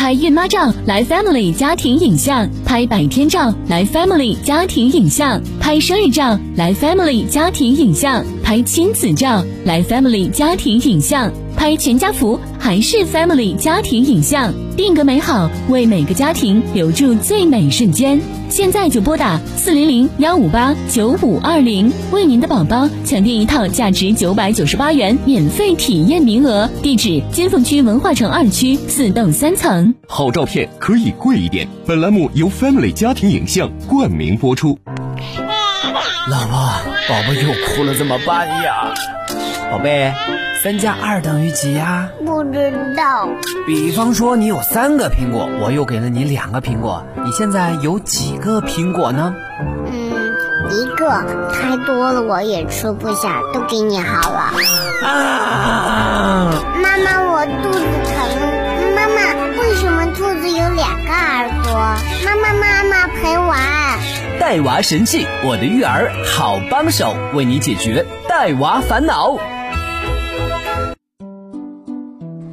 拍孕妈照来 Family 家庭影像，拍百天照来 Family 家庭影像，拍生日照来 Family 家庭影像，拍亲子照来 Family 家庭影像，拍全家福还是 Family 家庭影像，定格美好，为每个家庭留住最美瞬间。现在就拨打四零零幺五八九五二零，为您的宝宝抢订一套价值九百九十八元免费体验名额。地址：金凤区文化城二区四栋三层。好照片可以贵一点。本栏目由 Family 家庭影像冠名播出。老婆，宝宝又哭了，怎么办呀？宝贝，三加二等于几呀？不知道。比方说，你有三个苹果，我又给了你两个苹果，你现在有几个苹果呢？嗯，一个。太多了我也吃不下，都给你好了。啊！妈妈，我肚子兔子有两个耳朵？妈妈，妈妈陪玩。带娃神器，我的育儿好帮手，为你解决带娃烦恼。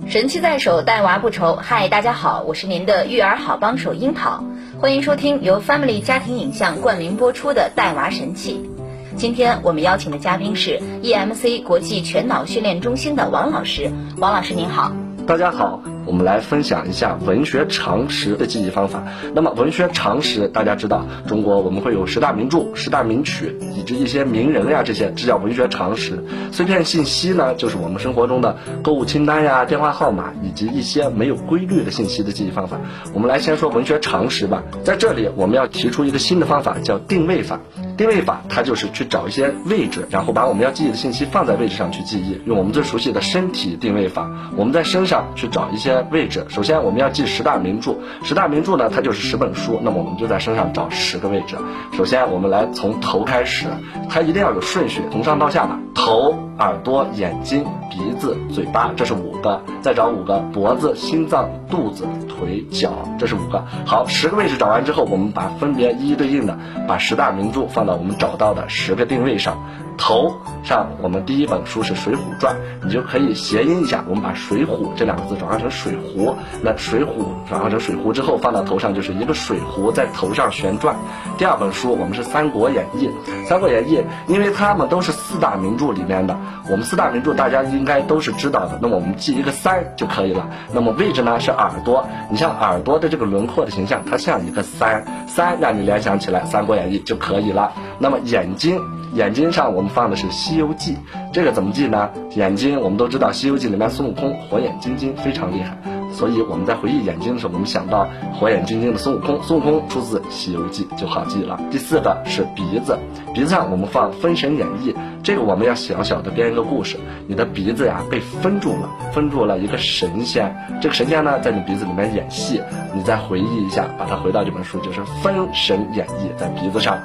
神器在手，带娃不愁。嗨，大家好，我是您的育儿好帮手樱桃，欢迎收听由 Family 家庭影像冠名播出的带娃神器。今天我们邀请的嘉宾是 EMC 国际全脑训练中心的王老师，王老师您好。大家好，我们来分享一下文学常识的记忆方法。那么文学常识，大家知道，中国我们会有十大名著、十大名曲，以及一些名人呀，这些这叫文学常识。碎片信息呢，就是我们生活中的购物清单呀、电话号码，以及一些没有规律的信息的记忆方法。我们来先说文学常识吧。在这里，我们要提出一个新的方法，叫定位法。定位法，它就是去找一些位置，然后把我们要记忆的信息放在位置上去记忆。用我们最熟悉的身体定位法，我们在身上去找一些位置。首先，我们要记十大名著，十大名著呢，它就是十本书。那么我们就在身上找十个位置。首先，我们来从头开始，它一定要有顺序，从上到下的。头、耳朵、眼睛、鼻子、嘴巴，这是五个。再找五个，脖子、心脏、肚子、腿、脚，这是五个。好，十个位置找完之后，我们把分别一一对应的把十大名著放到。我们找到的十个定位上，头上我们第一本书是《水浒传》，你就可以谐音一下，我们把“水浒”这两个字转换成“水壶”。那“水浒”转换成“水壶”之后，放到头上就是一个水壶在头上旋转。第二本书我们是《三国演义》，《三国演义》因为它们都是四大名著里面的，我们四大名著大家应该都是知道的。那么我们记一个三就可以了。那么位置呢是耳朵，你像耳朵的这个轮廓的形象，它像一个三，三让你联想起来《三国演义》就可以了。那么眼睛，眼睛上我们放的是《西游记》，这个怎么记呢？眼睛我们都知道，《西游记》里面孙悟空火眼金睛非常厉害，所以我们在回忆眼睛的时候，我们想到火眼金睛的孙悟空，孙悟空出自《西游记》就好记了。第四个是鼻子，鼻子上我们放《封神演义》，这个我们要小小的编一个故事，你的鼻子呀被封住了，封住了一个神仙，这个神仙呢在你鼻子里面演戏，你再回忆一下，把它回到这本书，就是《封神演义》在鼻子上。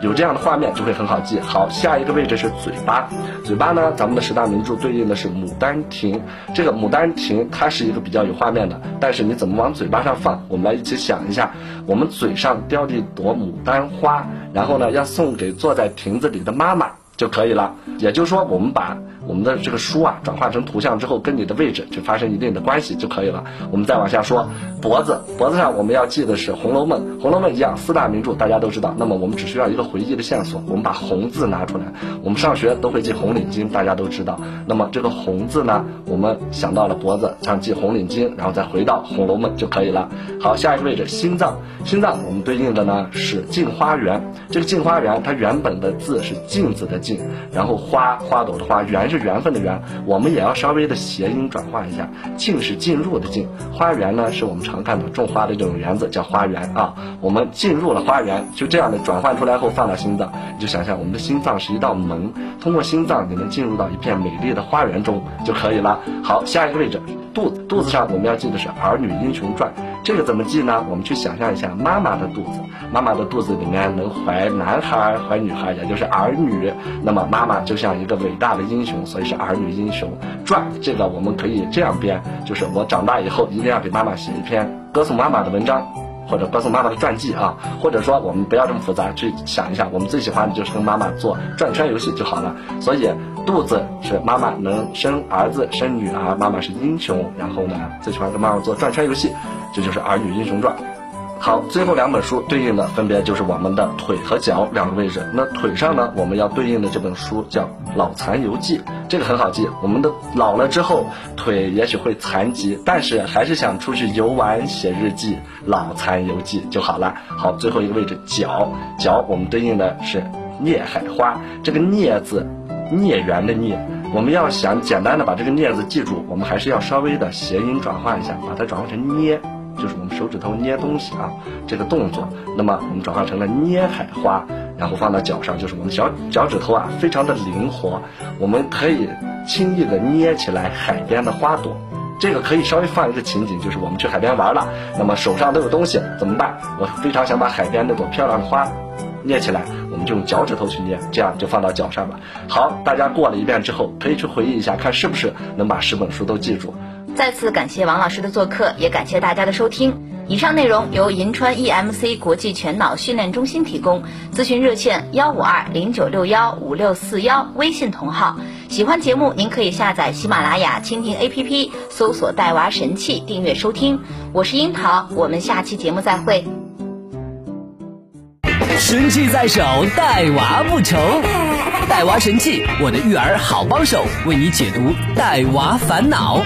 有这样的画面就会很好记。好，下一个位置是嘴巴，嘴巴呢，咱们的十大名著对应的是《牡丹亭》。这个《牡丹亭》它是一个比较有画面的，但是你怎么往嘴巴上放？我们来一起想一下，我们嘴上叼着一朵牡丹花，然后呢，要送给坐在亭子里的妈妈。就可以了。也就是说，我们把我们的这个书啊转化成图像之后，跟你的位置就发生一定的关系就可以了。我们再往下说，脖子，脖子上我们要记的是《红楼梦》，《红楼梦》一样四大名著，大家都知道。那么我们只需要一个回忆的线索，我们把“红”字拿出来。我们上学都会记红领巾，大家都知道。那么这个“红”字呢，我们想到了脖子，像记红领巾，然后再回到《红楼梦》就可以了。好，下一个位置，心脏，心脏我们对应的呢是《镜花缘》。这个《镜花缘》它原本的字是镜子的镜。然后花花朵的花，缘是缘分的缘，我们也要稍微的谐音转换一下。进是进入的进，花园呢是我们常看到种花的这种园子叫花园啊。我们进入了花园，就这样的转换出来后放到心脏，你就想象我们的心脏是一道门，通过心脏你能进入到一片美丽的花园中就可以了。好，下一个位置，肚子，肚子上我们要记的是《儿女英雄传》。这个怎么记呢？我们去想象一下妈妈的肚子，妈妈的肚子里面能怀男孩怀女孩，也就是儿女。那么妈妈就像一个伟大的英雄，所以是儿女英雄传。这个我们可以这样编，就是我长大以后一定要给妈妈写一篇歌颂妈妈的文章。或者歌颂妈妈的传记啊，或者说我们不要这么复杂，去想一下，我们最喜欢的就是跟妈妈做转圈游戏就好了。所以肚子是妈妈能生儿子生女儿，妈妈是英雄。然后呢，最喜欢跟妈妈做转圈游戏，这就是儿女英雄传。好，最后两本书对应的分别就是我们的腿和脚两个位置。那腿上呢，我们要对应的这本书叫《脑残游记》，这个很好记。我们的老了之后，腿也许会残疾，但是还是想出去游玩、写日记，《脑残游记》就好了。好，最后一个位置脚，脚我们对应的是孽海花，这个孽字，孽缘的孽。我们要想简单的把这个孽字记住，我们还是要稍微的谐音转换一下，把它转换成捏。就是我们手指头捏东西啊，这个动作，那么我们转化成了捏海花，然后放到脚上，就是我们脚脚趾头啊，非常的灵活，我们可以轻易的捏起来海边的花朵。这个可以稍微放一个情景，就是我们去海边玩了，那么手上都有东西怎么办？我非常想把海边那朵漂亮的花捏起来，我们就用脚趾头去捏，这样就放到脚上了。好，大家过了一遍之后，可以去回忆一下，看是不是能把十本书都记住。再次感谢王老师的做客，也感谢大家的收听。以上内容由银川 EMC 国际全脑训练中心提供，咨询热线幺五二零九六幺五六四幺，微信同号。喜欢节目，您可以下载喜马拉雅、蜻蜓 APP，搜索“带娃神器”订阅收听。我是樱桃，我们下期节目再会。神器在手，带娃不愁。带娃神器，我的育儿好帮手，为你解读带娃烦恼。